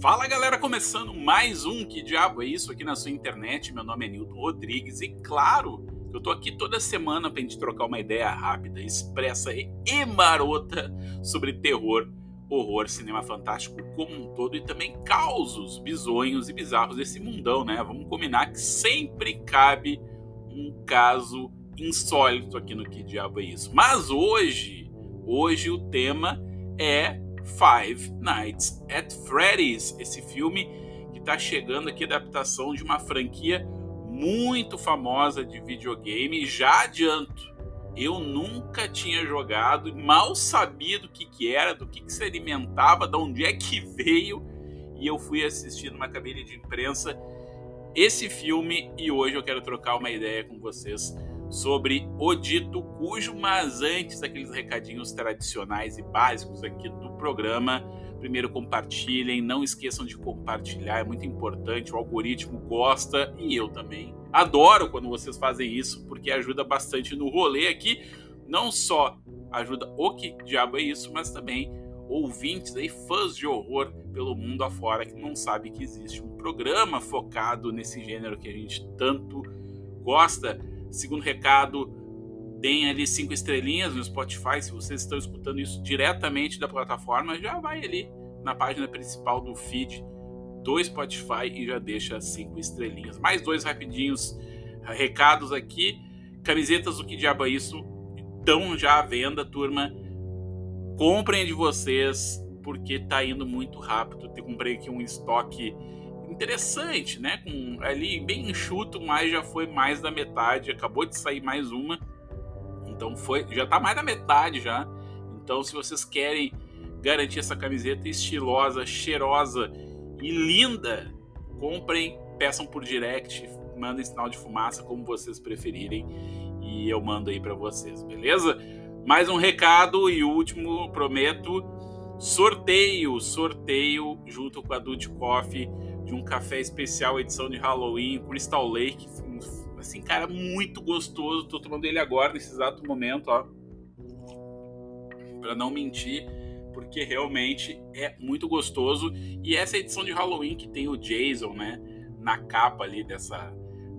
Fala galera, começando mais um Que Diabo é Isso aqui na sua internet. Meu nome é Nilton Rodrigues e claro, eu tô aqui toda semana pra gente trocar uma ideia rápida, expressa e marota sobre terror, horror, cinema fantástico como um todo e também causos bizonhos e bizarros desse mundão, né? Vamos combinar que sempre cabe um caso insólito aqui no Que Diabo é Isso. Mas hoje, hoje o tema é Five Nights at Freddy's, esse filme que está chegando aqui, adaptação de uma franquia muito famosa de videogame. Já adianto, eu nunca tinha jogado, mal sabia do que, que era, do que, que se alimentava, de onde é que veio, e eu fui assistir numa cabine de imprensa esse filme e hoje eu quero trocar uma ideia com vocês sobre o dito cujo, mas antes daqueles recadinhos tradicionais e básicos aqui do programa, primeiro compartilhem, não esqueçam de compartilhar, é muito importante, o algoritmo gosta e eu também. Adoro quando vocês fazem isso, porque ajuda bastante no rolê aqui, não só ajuda o que diabo é isso, mas também ouvintes aí, fãs de horror pelo mundo afora que não sabe que existe um programa focado nesse gênero que a gente tanto gosta Segundo recado, deem ali cinco estrelinhas no Spotify. Se vocês estão escutando isso diretamente da plataforma, já vai ali na página principal do feed do Spotify e já deixa cinco estrelinhas. Mais dois rapidinhos recados aqui. Camisetas do que diabo é isso estão já à venda, turma. Comprem de vocês porque tá indo muito rápido. Eu comprei aqui um estoque interessante, né? Com ali bem enxuto, mas já foi mais da metade. Acabou de sair mais uma. Então foi, já tá mais da metade já. Então se vocês querem garantir essa camiseta estilosa, cheirosa e linda, comprem, peçam por direct, mandem sinal de fumaça como vocês preferirem e eu mando aí para vocês, beleza? Mais um recado e último, prometo, sorteio, sorteio junto com a Dutch Coffee de um café especial edição de Halloween, Crystal Lake, assim, cara, muito gostoso. Tô tomando ele agora nesse exato momento, ó. Para não mentir, porque realmente é muito gostoso. E essa edição de Halloween que tem o Jason, né, na capa ali dessa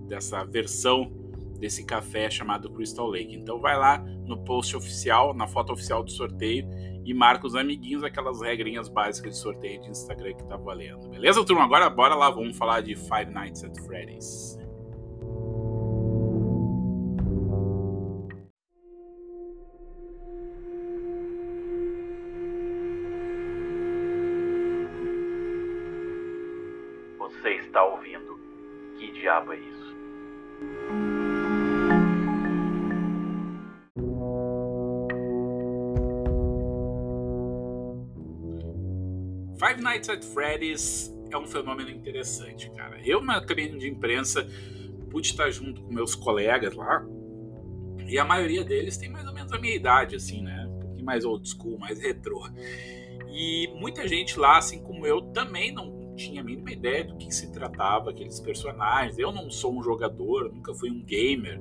dessa versão desse café chamado Crystal Lake. Então vai lá no post oficial, na foto oficial do sorteio e marca os amiguinhos aquelas regrinhas básicas de sorteio de Instagram que tá valendo. Beleza, turma? Agora bora lá, vamos falar de Five Nights at Freddy's. Você está ouvindo? Que diabo é isso? Five Nights at Freddy's é um fenômeno interessante, cara. Eu, na cabine de imprensa, pude estar junto com meus colegas lá, e a maioria deles tem mais ou menos a minha idade, assim, né? Um pouquinho mais old school, mais retrô. E muita gente lá, assim como eu, também não tinha a mínima ideia do que se tratava aqueles personagens. Eu não sou um jogador, nunca fui um gamer,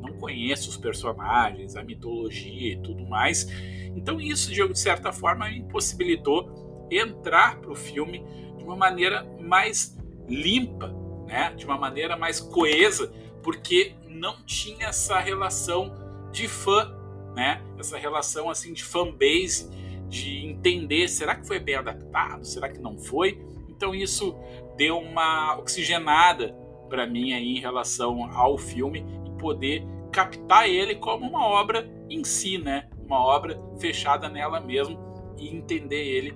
não conheço os personagens, a mitologia e tudo mais. Então isso, de certa forma, me impossibilitou entrar para o filme de uma maneira mais limpa, né? de uma maneira mais coesa, porque não tinha essa relação de fã, né? essa relação assim de fanbase, de entender, será que foi bem adaptado, será que não foi? Então isso deu uma oxigenada para mim aí em relação ao filme e poder captar ele como uma obra em si, né? Uma obra fechada nela mesmo e entender ele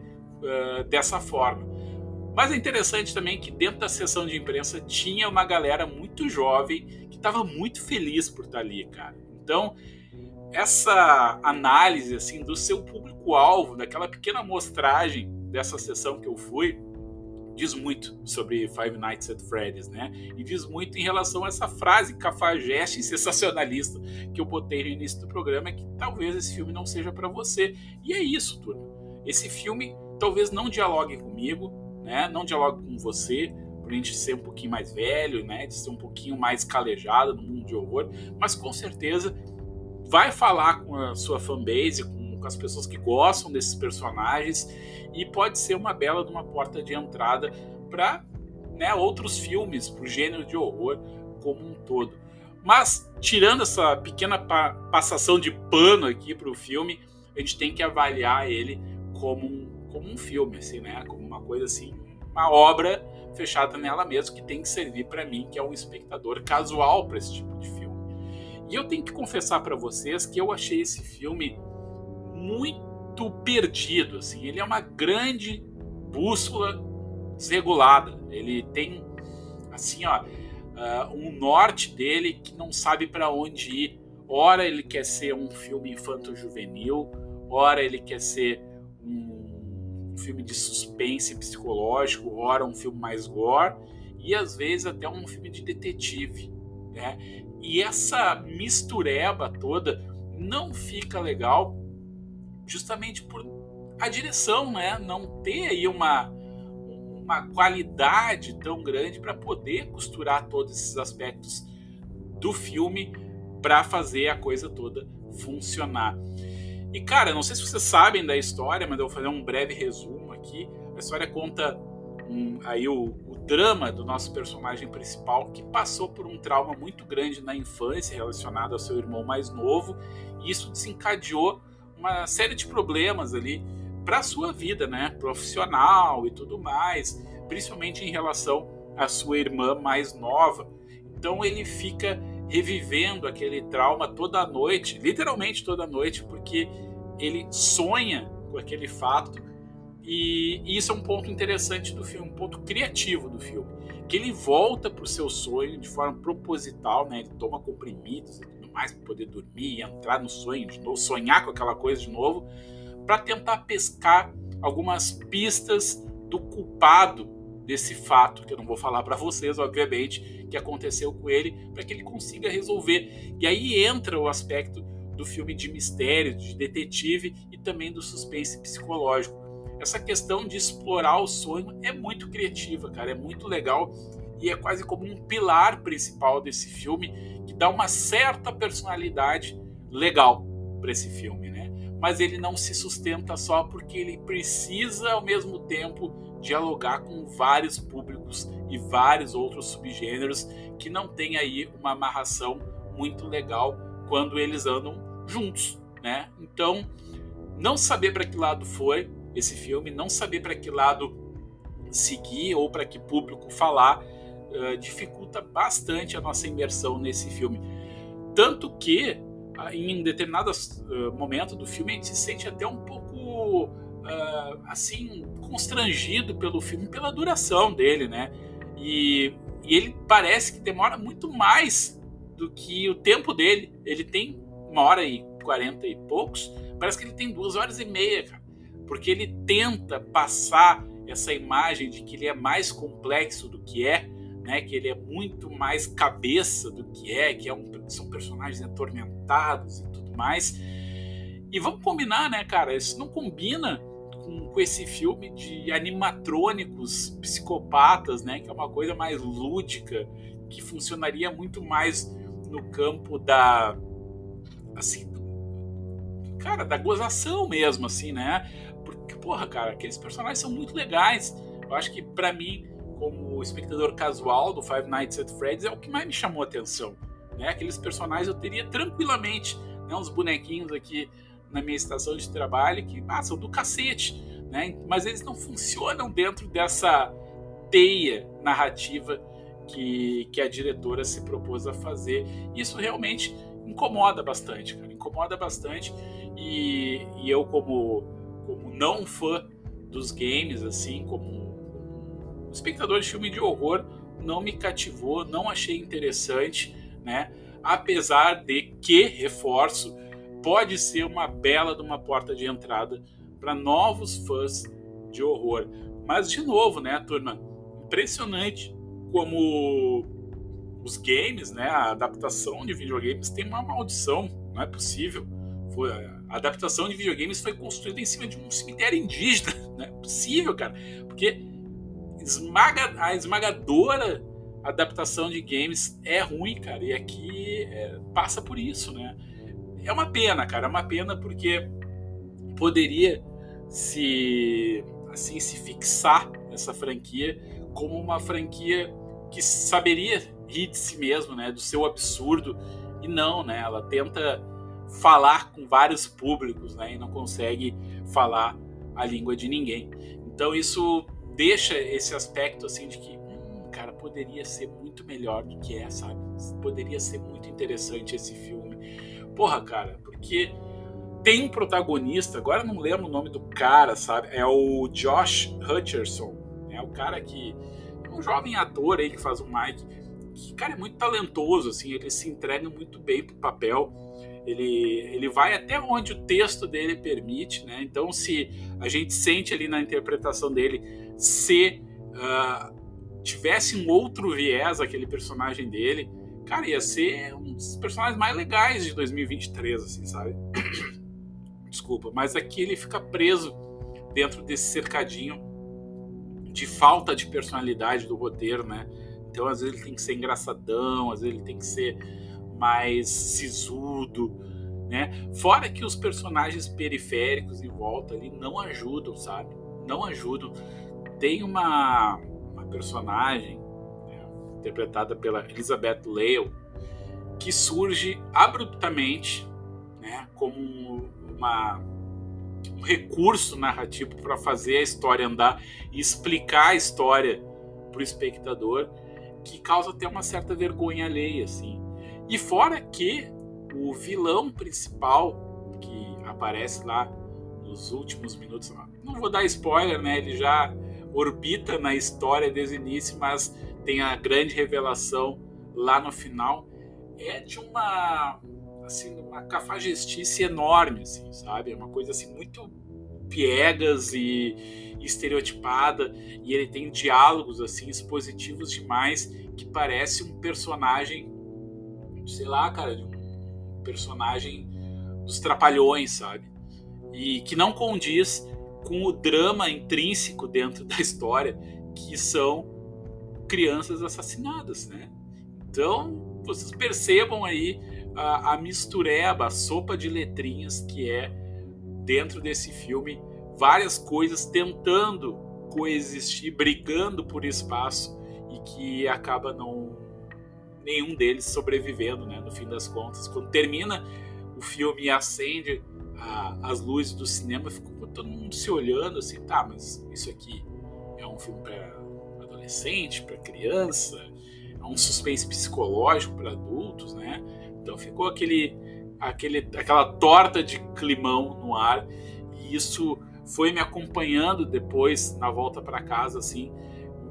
dessa forma. Mas é interessante também que dentro da sessão de imprensa tinha uma galera muito jovem que estava muito feliz por estar ali, cara. Então, essa análise assim do seu público-alvo, daquela pequena amostragem dessa sessão que eu fui, diz muito sobre Five Nights at Freddy's, né? E diz muito em relação a essa frase cafajeste sensacionalista que eu botei no início do programa, que talvez esse filme não seja para você. E é isso, turma. Esse filme talvez não dialogue comigo, né? Não dialogue com você, por a gente ser um pouquinho mais velho, né? De ser um pouquinho mais calejado no mundo de horror, mas com certeza vai falar com a sua fanbase, com com, as pessoas que gostam desses personagens e pode ser uma bela de uma porta de entrada para né, outros filmes, para o gênero de horror como um todo. Mas, tirando essa pequena pa passação de pano aqui para o filme, a gente tem que avaliar ele como um, como um filme, assim, né? Como uma coisa assim, uma obra fechada nela mesma que tem que servir para mim, que é um espectador casual para esse tipo de filme. E eu tenho que confessar para vocês que eu achei esse filme muito perdido, assim. Ele é uma grande bússola desregulada. Ele tem assim, ó, uh, um norte dele que não sabe para onde ir. Ora ele quer ser um filme infanto-juvenil, ora ele quer ser um filme de suspense psicológico, ora um filme mais gore e às vezes até um filme de detetive, né? E essa mistureba toda não fica legal justamente por a direção, né, não ter aí uma uma qualidade tão grande para poder costurar todos esses aspectos do filme para fazer a coisa toda funcionar. E cara, não sei se vocês sabem da história, mas eu vou fazer um breve resumo aqui. A história conta um, aí o, o, drama do nosso personagem principal que passou por um trauma muito grande na infância relacionado ao seu irmão mais novo, e isso desencadeou uma série de problemas ali para sua vida, né, profissional e tudo mais, principalmente em relação à sua irmã mais nova. Então ele fica revivendo aquele trauma toda noite, literalmente toda noite, porque ele sonha com aquele fato. E, isso é um ponto interessante do filme, um ponto criativo do filme, que ele volta para o seu sonho de forma proposital, né? Ele toma comprimidos e tudo mais para poder dormir, entrar no sonho de novo, sonhar com aquela coisa de novo para tentar pescar algumas pistas do culpado desse fato, que eu não vou falar para vocês, obviamente, que aconteceu com ele, para que ele consiga resolver. E aí entra o aspecto do filme de mistério, de detetive e também do suspense psicológico. Essa questão de explorar o sonho é muito criativa, cara, é muito legal e é quase como um pilar principal desse filme que dá uma certa personalidade legal para esse filme, né? Mas ele não se sustenta só porque ele precisa ao mesmo tempo dialogar com vários públicos e vários outros subgêneros que não tem aí uma amarração muito legal quando eles andam juntos, né? Então, não saber para que lado foi esse filme, não saber para que lado seguir ou para que público falar, uh, dificulta bastante a nossa imersão nesse filme. Tanto que em determinado uh, momento do filme a gente se sente até um pouco uh, assim constrangido pelo filme pela duração dele, né? E, e, ele parece que demora muito mais do que o tempo dele. Ele tem uma hora e quarenta e poucos, parece que ele tem duas horas e meia, cara, porque ele tenta passar essa imagem de que ele é mais complexo do que é né, que ele é muito mais cabeça do que é, que é um, são personagens atormentados e tudo mais. E vamos combinar, né, cara? Isso não combina com, com, esse filme de animatrônicos psicopatas, né? Que é uma coisa mais lúdica, que funcionaria muito mais no campo da. Assim. Cara, da gozação mesmo, assim, né? Porque, porra, cara, aqueles personagens são muito legais. Eu acho que, para mim, como espectador casual do Five Nights at Freddy's, é o que mais me chamou a atenção. Né? Aqueles personagens eu teria tranquilamente, né? uns bonequinhos aqui na minha estação de trabalho que ah, são do cacete, né? mas eles não funcionam dentro dessa teia narrativa que, que a diretora se propôs a fazer. Isso realmente incomoda bastante, cara, incomoda bastante. E, e eu, como, como não fã dos games, assim, como espectador de filme de horror não me cativou, não achei interessante, né? Apesar de que, reforço, pode ser uma bela de uma porta de entrada para novos fãs de horror. Mas de novo, né, turma, impressionante como os games, né, a adaptação de videogames tem uma maldição, não é possível. Foi, a adaptação de videogames foi construída em cima de um cemitério indígena, não é possível, cara, porque esmaga, a esmagadora adaptação de games é ruim, cara. E aqui é, passa por isso, né? É uma pena, cara. É uma pena porque poderia se assim se fixar nessa franquia como uma franquia que saberia rir de si mesmo, né, do seu absurdo e não, né, ela tenta falar com vários públicos, né, e não consegue falar a língua de ninguém. Então isso deixa esse aspecto assim de que, hum, cara, poderia ser muito melhor do que é, sabe? Poderia ser muito interessante esse filme. Porra, cara, porque tem um protagonista, agora não lembro o nome do cara, sabe? É o Josh Hutcherson, é o cara que é um jovem ator aí que faz o Mike, que cara é muito talentoso, assim, ele se entrega muito bem pro papel. Ele, ele vai até onde o texto dele permite, né? Então, se a gente sente ali na interpretação dele se uh, tivesse um outro viés aquele personagem dele, cara, ia ser um dos personagens mais legais de 2023, assim, sabe? desculpa, mas aqui ele fica preso dentro desse cercadinho de falta de personalidade do roteiro, né? Então às vezes ele tem que ser engraçadão, às vezes ele tem que ser mais sisudo, né? Fora que os personagens periféricos em volta ali não ajudam, sabe? Não ajudam. Tem uma, uma personagem né, interpretada pela Elizabeth Lale que surge abruptamente, né? Como uma, um recurso narrativo para fazer a história andar e explicar a história para o espectador que causa até uma certa vergonha alheia, assim. E fora que o vilão principal que aparece lá nos últimos minutos, não vou dar spoiler, né? Ele já orbita na história desde o início, mas tem a grande revelação lá no final. É de uma assim, uma cafajestice enorme, assim, sabe? É uma coisa assim muito piegas e, estereotipada e ele tem diálogos assim expositivos demais que parece um personagem, sei lá, cara, de um personagem dos trapalhões, sabe? E que não condiz com o drama intrínseco dentro da história, que são crianças assassinadas, né? Então, vocês percebam aí a, a mistureba, a sopa de letrinhas que é dentro desse filme, várias coisas tentando coexistir, brigando por espaço e que acaba não nenhum deles sobrevivendo, né? No fim das contas, quando termina o filme e acende a, as luzes do cinema, todo mundo se olhando assim, tá, mas isso aqui é um filme para adolescente, para criança, é um suspense psicológico para adultos, né? Então ficou aquele, aquele, aquela torta de climão no ar e isso foi me acompanhando depois na volta para casa, assim,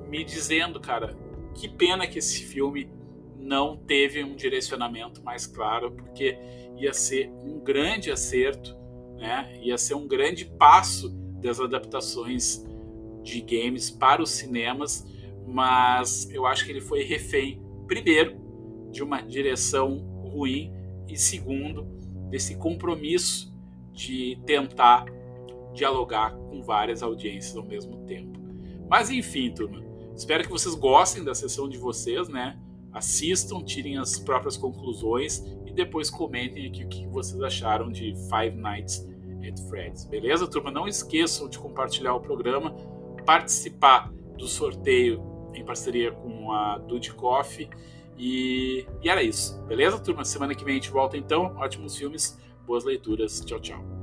me dizendo, cara, que pena que esse filme não teve um direcionamento mais claro, porque ia ser um grande acerto, né? Ia ser um grande passo das adaptações de games para os cinemas, mas eu acho que ele foi refém, primeiro, de uma direção ruim e segundo desse compromisso de tentar dialogar com várias audiências ao mesmo tempo. Mas enfim, turma, espero que vocês gostem da sessão de vocês, né? Assistam, tirem as próprias conclusões e depois comentem aqui o que vocês acharam de Five Nights at Freddy's. Beleza, turma? Não esqueçam de compartilhar o programa, participar do sorteio em parceria com a Dude Coffee e, e era isso, beleza, turma? Semana que vem a gente volta então. Ótimos filmes, boas leituras. Tchau, tchau.